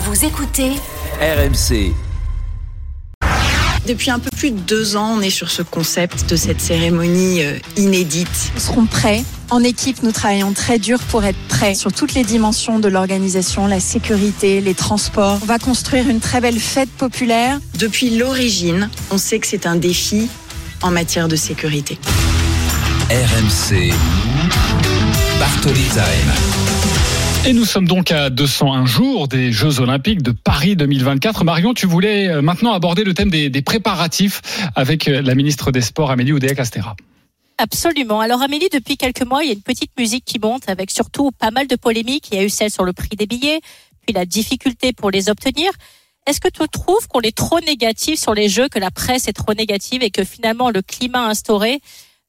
Vous écoutez RMC. Depuis un peu plus de deux ans, on est sur ce concept de cette cérémonie euh, inédite. Nous serons prêts. En équipe, nous travaillons très dur pour être prêts sur toutes les dimensions de l'organisation, la sécurité, les transports. On va construire une très belle fête populaire. Depuis l'origine, on sait que c'est un défi en matière de sécurité. RMC. Bartoli Time. Et nous sommes donc à 201 jours des Jeux Olympiques de Paris 2024. Marion, tu voulais euh, maintenant aborder le thème des, préparatifs avec euh, la ministre des Sports, Amélie Oudéa-Castera. Absolument. Alors Amélie, depuis quelques mois, il y a une petite musique qui monte avec surtout pas mal de polémiques. Il y a eu celle sur le prix des billets, puis la difficulté pour les obtenir. Est-ce que tu trouves qu'on est trop négatif sur les Jeux, que la presse est trop négative et que finalement le climat instauré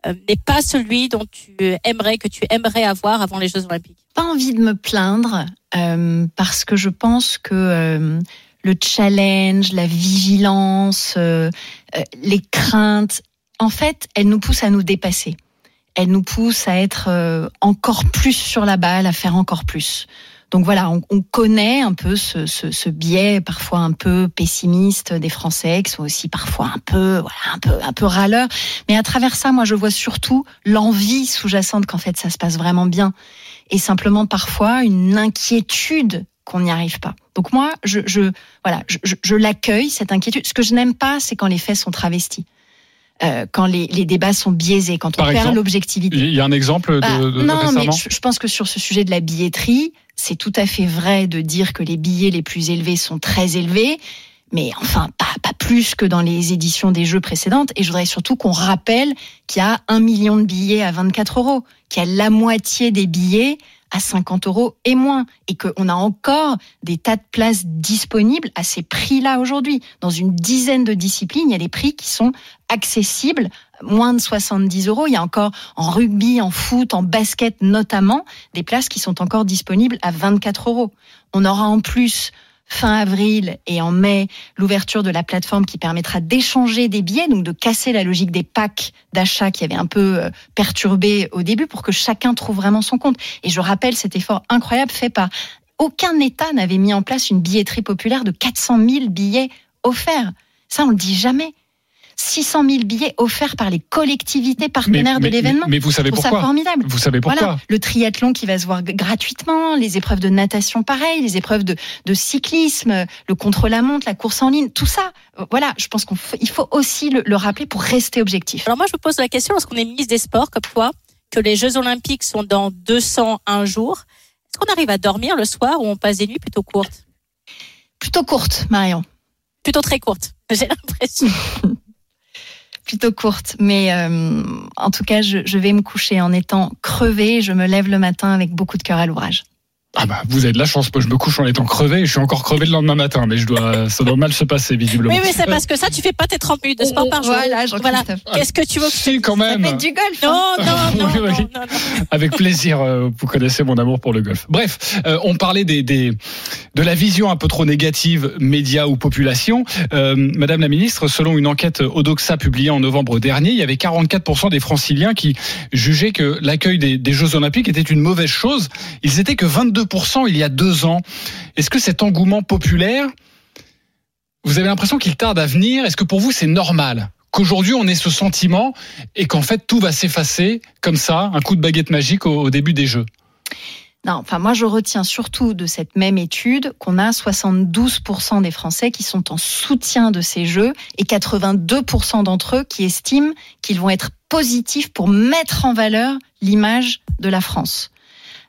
n'est pas celui dont tu aimerais, que tu aimerais avoir avant les Jeux Olympiques Pas envie de me plaindre euh, parce que je pense que euh, le challenge, la vigilance, euh, euh, les craintes, en fait, elles nous poussent à nous dépasser. Elles nous poussent à être euh, encore plus sur la balle, à faire encore plus. Donc voilà, on, on connaît un peu ce, ce, ce, biais parfois un peu pessimiste des Français, qui sont aussi parfois un peu, voilà, un peu, un peu râleurs. Mais à travers ça, moi, je vois surtout l'envie sous-jacente qu'en fait ça se passe vraiment bien, et simplement parfois une inquiétude qu'on n'y arrive pas. Donc moi, je, je voilà, je, je l'accueille cette inquiétude. Ce que je n'aime pas, c'est quand les faits sont travestis. Euh, quand les, les, débats sont biaisés, quand on perd l'objectivité. Il y a un exemple de, Bah, de, de non, récemment mais je, je pense que sur ce sujet de la billetterie, c'est tout à fait vrai de dire que les billets les plus élevés sont très élevés, mais enfin pas, pas plus que dans les éditions des jeux précédentes. Et je voudrais surtout qu'on rappelle qu'il y a un million de billets à 24 euros, qu'il y a la moitié des billets à 50 euros et moins, et qu'on a encore des tas de places disponibles à ces prix-là aujourd'hui. Dans une dizaine de disciplines, il y a des prix qui sont accessibles, moins de 70 euros. Il y a encore en rugby, en foot, en basket notamment, des places qui sont encore disponibles à 24 euros. On aura en plus fin avril et en mai l'ouverture de la plateforme qui permettra d'échanger des billets, donc de casser la logique des packs d'achat qui avait un peu euh, perturbé au début pour que chacun trouve vraiment son compte. Et je rappelle cet effort incroyable fait par aucun État n'avait mis en place une billetterie populaire de 400 000 billets offerts. Ça, on le dit jamais. 600 000 billets offerts par les collectivités partenaires mais, de l'événement. Mais, mais vous savez trouve ça pourquoi formidable. Vous savez pourquoi Voilà, le triathlon qui va se voir gratuitement, les épreuves de natation pareil, les épreuves de, de cyclisme, le contre-la-montre, la course en ligne, tout ça. Euh, Voilà, je pense qu'il faut, aussi le, le rappeler pour rester objectif. Alors moi, je me pose la question, lorsqu'on est ministre des Sports comme toi, que les Jeux Olympiques sont dans 201 jours, est-ce qu'on arrive à dormir le soir ou on passe des nuits plutôt courtes? Plutôt courte, Marion. Plutôt très courtes, j'ai l'impression. plutôt courte, mais euh, en tout cas, je, je vais me coucher en étant crevée. Je me lève le matin avec beaucoup de cœur à l'ouvrage. Ah bah vous avez de la chance, moi je me couche en étant crevé, je suis encore crevé le lendemain matin, mais je dois, ça doit mal se passer visiblement. Oui, mais c'est parce que ça, tu fais pas tes 30 minutes de sport par jour. Voilà, Jean-Christophe. Qu'est-ce que tu veux que Si quand Ça même. fait du golf. hein. Non, non, non, Oui, non, oui. non, non. Avec plaisir, euh, vous connaissez mon amour pour le golf. Bref, euh, on parlait des, des, de la vision un peu trop négative, médias ou population. Euh, Madame la ministre, selon une enquête Odoxa publiée en novembre dernier, il y avait 44% des franciliens qui jugeaient que l'accueil des, Jeux Olympiques était une mauvaise chose. Ils étaient que 22% il y a deux ans. Est-ce que cet engouement populaire, vous avez l'impression qu'il tarde à venir? Est-ce que pour vous c'est normal qu'aujourd'hui on ait ce sentiment et qu'en fait tout va s'effacer comme ça, un coup de baguette magique au début des Jeux? Non, enfin moi je retiens surtout de cette même étude qu'on a 72% des Français qui sont en soutien de ces jeux et 82% d'entre eux qui estiment qu'ils vont être positifs pour mettre en valeur l'image de la France.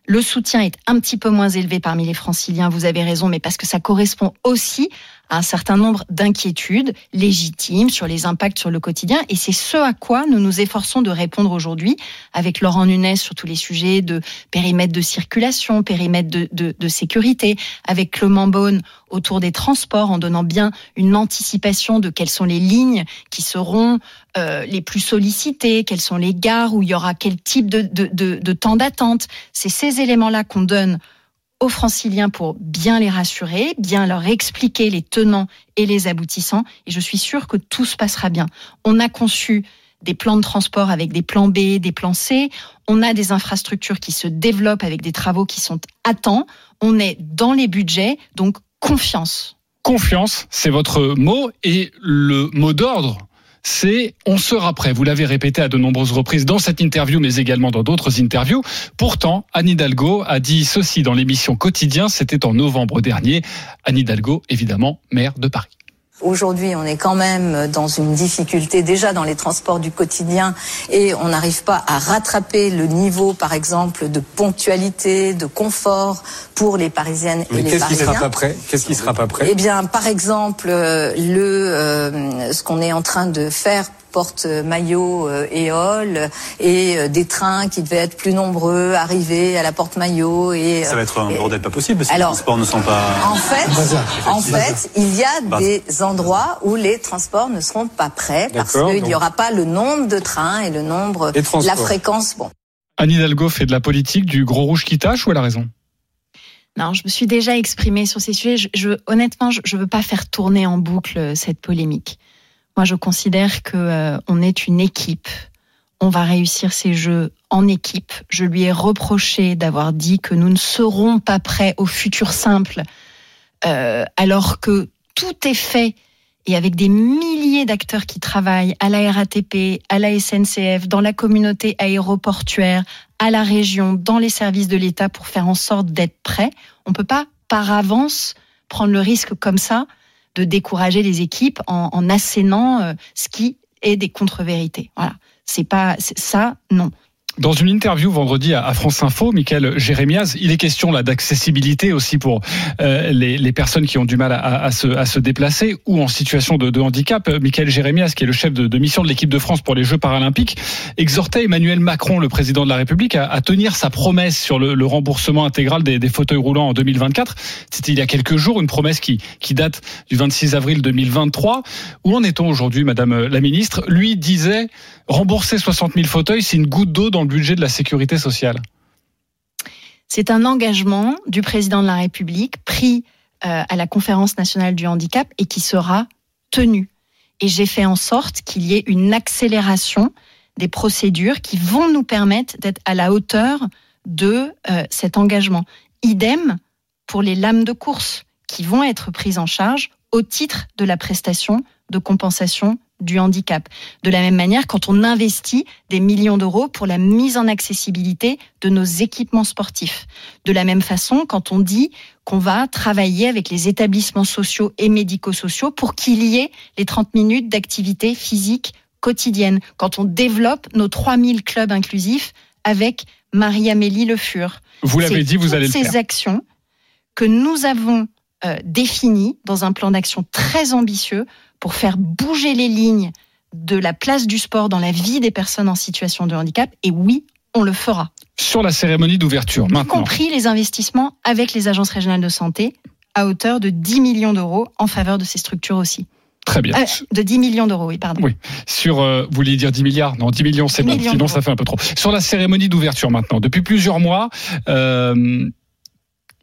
Le soutien est un petit peu moins élevé parmi les franciliens, vous avez raison, mais parce que ça correspond aussi un certain nombre d'inquiétudes légitimes sur les impacts sur le quotidien. Et c'est ce à quoi nous nous efforçons de répondre aujourd'hui avec Laurent Nunez sur tous les sujets de périmètre de circulation, périmètre de, de, de sécurité, avec Clément Beaune autour des transports en donnant bien une anticipation de quelles sont les lignes qui seront euh, les plus sollicitées, quelles sont les gares où il y aura quel type de, de, de, de temps d'attente. C'est ces éléments-là qu'on donne aux franciliens pour bien les rassurer, bien leur expliquer les tenants et les aboutissants. Et je suis sûre que tout se passera bien. On a conçu des plans de transport avec des plans B, des plans C. On a des infrastructures qui se développent avec des travaux qui sont à temps. On est dans les budgets, donc confiance. Confiance, c'est votre mot et le mot d'ordre c'est on sera prêt. Vous l'avez répété à de nombreuses reprises dans cette interview, mais également dans d'autres interviews. Pourtant, Anne Hidalgo a dit ceci dans l'émission Quotidien, c'était en novembre dernier. Anne Hidalgo, évidemment, maire de Paris. Aujourd'hui, on est quand même dans une difficulté déjà dans les transports du quotidien et on n'arrive pas à rattraper le niveau, par exemple, de ponctualité, de confort pour les Parisiennes Mais et les qu'est-ce qui Parisiens. sera pas prêt? Qu'est-ce qui sera pas prêt? Eh bien, par exemple, euh, le euh, ce qu'on est en train de faire porte maillot euh, et Hall et euh, des trains qui devaient être plus nombreux arriver à la porte maillot et Ça va être un et- bordel pas possible parce que les transports ne sont pas. en fait, en fait, il y a des endroits où les transports ne seront pas prêts parce qu'il n'y aura pas le nombre de trains et le nombre, Et la fréquence. Bon. Anne Hidalgo fait de la politique du gros rouge qui tâche ou elle a raison? Non, je me suis déjà exprimée sur ces sujets. Je, je- honnêtement, je ne veux pas faire tourner en boucle euh, cette polémique. Moi, je considère que euh, on est une équipe. On va réussir ces jeux en équipe. Je lui ai reproché d'avoir dit que nous ne serons pas prêts au futur simple, euh, alors que tout est fait et avec des milliers d'acteurs qui travaillent à la RATP, à la SNCF, dans la communauté aéroportuaire, à la région, dans les services de l'État pour faire en sorte d'être prêts. On peut pas par avance prendre le risque comme ça décourager les équipes en, en assénant euh, ce qui est des contre-vérités. Voilà, c'est pas ça, non. Dans une interview vendredi à France Info, Michael Jérémiaz, il est question là d'accessibilité aussi pour euh, les, personnes qui ont du mal à, se, déplacer ou en situation de, handicap. Michael Jérémiaz, qui est le chef de, mission de l'équipe de France pour les Jeux paralympiques, exhortait Emmanuel Macron, le président de la République, à, tenir sa promesse sur le, remboursement intégral des, des fauteuils roulants en 2024. C'était il y a quelques jours, une promesse qui, qui date du 26 avril 2023. Où en est-on aujourd'hui, Madame la Ministre? Lui disait rembourser 60 000 fauteuils, c'est une goutte d'eau dans le budget de la sécurité sociale. C'est un engagement du président de la République pris euh, à la conférence nationale du handicap et qui sera tenu. Et j'ai fait en sorte qu'il y ait une accélération des procédures qui vont nous permettre d'être à la hauteur de euh, cet engagement. Idem pour les lames de course qui vont être prises en charge au titre de la prestation de compensation du handicap. De la même manière, quand on investit des millions d'euros pour la mise en accessibilité de nos équipements sportifs. De la même façon, quand on dit qu'on va travailler avec les établissements sociaux et médico-sociaux pour qu'il y ait les 30 minutes d'activité physique quotidienne. Quand on développe nos 3000 clubs inclusifs avec Marie-Amélie Le Fur. Vous l'avez dit, vous allez le ces faire. actions que nous avons euh, définies dans un plan d'action très ambitieux pour faire bouger les lignes de la place du sport dans la vie des personnes en situation de handicap. Et oui, on le fera. Sur la cérémonie d'ouverture, Y maintenant. compris les investissements avec les agences régionales de santé à hauteur de 10 millions d'euros en faveur de ces structures aussi. Très bien. Euh, de 10 millions d'euros, oui, pardon. Oui. Sur, euh, vous vouliez dire 10 milliards? Non, 10 millions, c'est 10 bon. Sinon, ça fait un peu trop. Sur la cérémonie d'ouverture maintenant, depuis plusieurs mois, euh,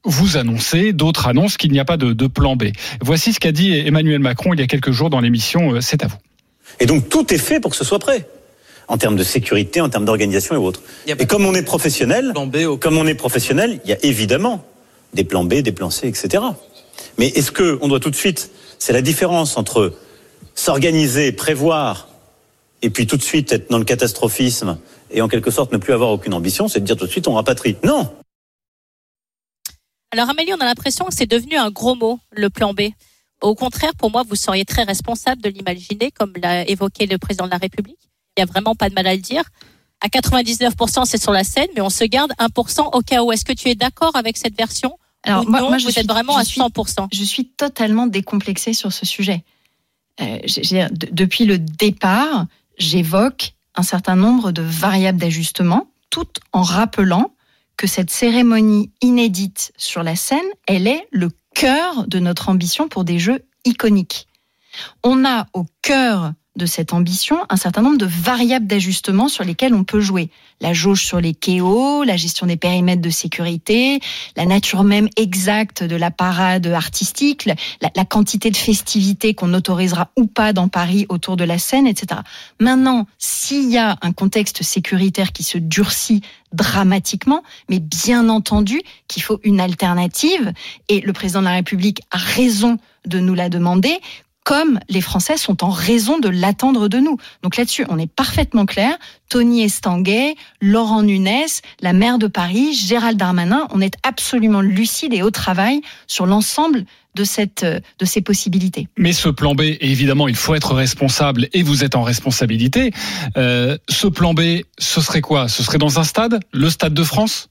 vous annoncez, d'autres annoncent qu'il n'y a pas de, de plan B. Voici ce qu'a dit Emmanuel Macron il y a quelques jours dans l'émission euh, C'est à vous. Et donc tout est fait pour que ce soit prêt. En termes de sécurité, en termes d'organisation et autres. Et comme on est professionnel, comme on est professionnel, il y a évidemment des plans B, des plans C, etc. Mais est-ce que on doit tout de suite, c'est la différence entre s'organiser, prévoir, et puis tout de suite être dans le catastrophisme et en quelque sorte ne plus avoir aucune ambition, c'est de dire tout de suite on rapatrie. Non, Alors Amélie, on a l'impression que c'est devenu un gros mot, le plan B. Au contraire, pour moi, vous seriez très responsable de l'imaginer, comme l'a évoqué le président de la République. Il n'y a vraiment pas de mal à le dire. À 99%, c'est sur la scène, mais on se garde 1% au cas où. Est-ce que tu es d'accord avec cette version? Alors, moi, moi, je vous êtes vraiment à 100%. Je suis totalement décomplexée sur ce sujet. Euh, depuis le départ, j'évoque un certain nombre de variables d'ajustement, tout en rappelant que cette cérémonie inédite sur la scène, elle est le cœur de notre ambition pour des jeux iconiques. On a au cœur de cette ambition un certain nombre de variables d'ajustement sur lesquelles on peut jouer. La jauge sur les KO, la gestion des périmètres de sécurité, la nature même exacte de la parade artistique, la, la quantité de festivités qu'on autorisera ou pas dans Paris autour de la scène, etc. Maintenant, s'il y a un contexte sécuritaire qui se durcit dramatiquement, mais bien entendu qu'il faut une alternative, et le président de la République a raison de nous la demander, comme les Français sont en raison de l'attendre de nous. Donc là-dessus, on est parfaitement clair. Tony Estanguet, Laurent Nunes, la maire de Paris, Gérald Darmanin, on est absolument lucide et au travail sur l'ensemble de cette de ces possibilités. Mais ce plan B, évidemment, il faut être responsable et vous êtes en responsabilité. Euh, ce plan B, ce serait quoi? Ce serait dans un stade, le Stade de France?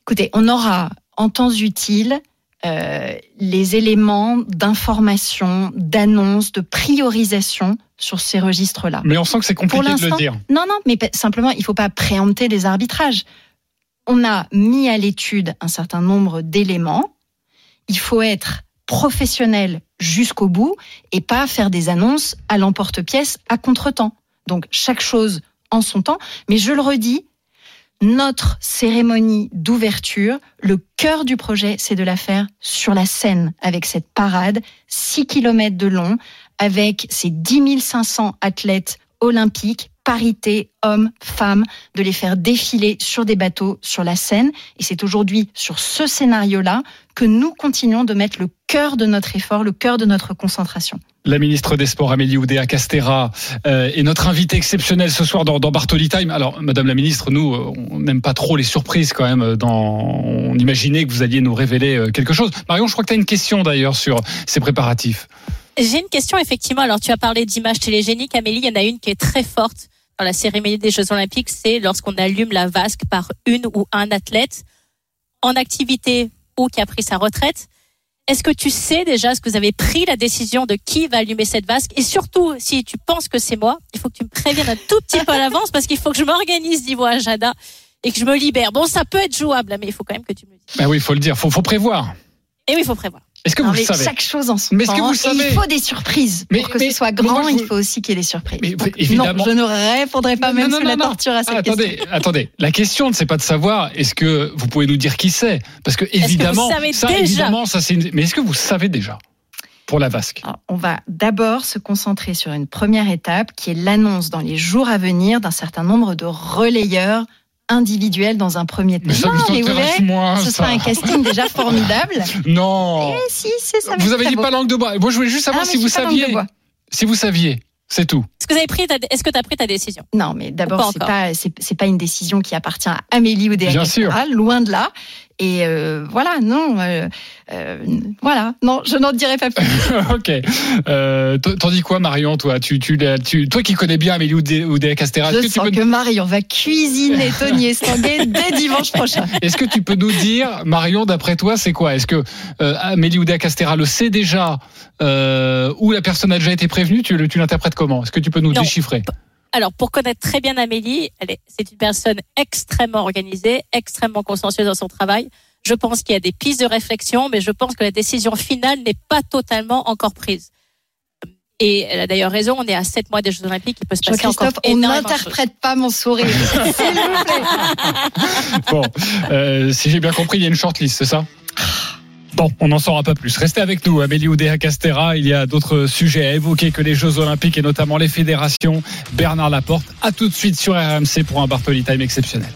Écoutez, on aura en temps utile euh, les éléments d'information, d'annonce, de priorisation sur ces registres-là. Mais on sent que c'est compliqué de le dire. Non, non, mais simplement, il ne faut pas préempter les arbitrages. On a mis à l'étude un certain nombre d'éléments. Il faut être professionnel jusqu'au bout et pas faire des annonces à l'emporte-pièce à contre-temps. Donc chaque chose en son temps. Mais je le redis, notre cérémonie d'ouverture, le cœur du projet, c'est de la faire sur la scène, avec cette parade, 6 km de long, avec ces 10 500 athlètes olympiques, parité, hommes, femmes, de les faire défiler sur des bateaux sur la Seine. Et c'est aujourd'hui sur ce scénario-là que nous continuons de mettre le cœur de notre effort, le cœur de notre concentration. La ministre des Sports, Amélie Oudéa Castera, euh, est notre invitée exceptionnelle ce soir dans, dans Bartoli Time. Alors, Madame la ministre, nous, euh, on n'aime pas trop les surprises quand même. Dans... On imaginait que vous alliez nous révéler euh, quelque chose. Marion, je crois que tu as une question d'ailleurs sur ces préparatifs. J'ai une question effectivement. Alors, tu as parlé d'images télégéniques, Amélie. Il y en a une qui est très forte dans la cérémonie des Jeux Olympiques. C'est lorsqu'on allume la vasque par une ou un athlète en activité ou qui a pris sa retraite. Est-ce que tu sais déjà, est-ce que vous avez pris la décision de qui va allumer cette vasque? Et surtout, si tu penses que c'est moi, il faut que tu me préviennes un tout petit peu à l'avance parce qu'il faut que je m'organise niveau agenda et que je me libère. Bon, ça peut être jouable, mais il faut quand même que tu me le dises. Ben oui, il faut le dire, il faut, faut prévoir. Et oui, il faut prévoir. Est-ce que vous le savez Chaque chose en son mais temps. Que vous savez il faut des surprises. Mais, pour que ce soit grand, il faut aussi qu'il y ait des surprises. Mais, évidemment... Non, je ne répondrai pas même sous la torture à cette attendez, Attendez, la question, c'est pas de savoir est-ce que vous pouvez nous dire qui c'est? Parce que évidemment, que ça, déjà? évidemment, ça c'est. Une... Mais est-ce que vous savez déjà? Pour la vasque On va d'abord se concentrer sur une première étape qui est l'annonce dans les jours à venir d'un certain nombre de relayeurs individuel dans un premier temps. non, mais vous verrez, ce sera un casting déjà formidable. Non. Eh, si, ça. Vous avez dit pas langue de bois. Moi, je voulais juste savoir ah, si vous saviez. Si vous saviez. C'est tout. Est-ce que tu as est-ce que tu as pris ta décision? Non, mais d'abord c'est pas c'est pas une décision qui appartient à Amélie ou Bien sûr. loin de là. Et euh, voilà, non, euh, euh, voilà, non, je n'en dirai pas plus. ok. Euh, T'en dis quoi, Marion, toi? Tu, tu, tu, Toi qui connais bien Amélie Oudéa Castéra. Je que sens que Marion va cuisiner Tony Estanguet dès dimanche prochain. Est-ce que tu peux nous dire, Marion, d'après toi, c'est quoi? Est-ce que euh, Amélie Oudéa Castéra le sait déjà euh, ou la personne a déjà été prévenue? Tu, tu l'interprètes comment? Est-ce que tu peux nous déchiffrer? Alors, pour connaître très bien Amélie, elle est, c'est une personne extrêmement organisée, extrêmement consciencieuse dans son travail. Je pense qu'il y a des pistes de réflexion, mais je pense que la décision finale n'est pas totalement encore prise. Et elle a d'ailleurs raison, on est à 7 mois des Jeux Olympiques, il peut se passer encore on n'interprète pas mon sourire, s'il vous plaît. Bon, euh, si j'ai bien compris, il y a une shortlist, c'est ça? Bon, on n'en saura pas plus. Restez avec nous, Amélie Oudéa Castera. Il y a d'autres sujets à évoquer que les Jeux Olympiques et notamment les fédérations. Bernard Laporte. À tout de suite sur RMC pour un Bartoli Time exceptionnel.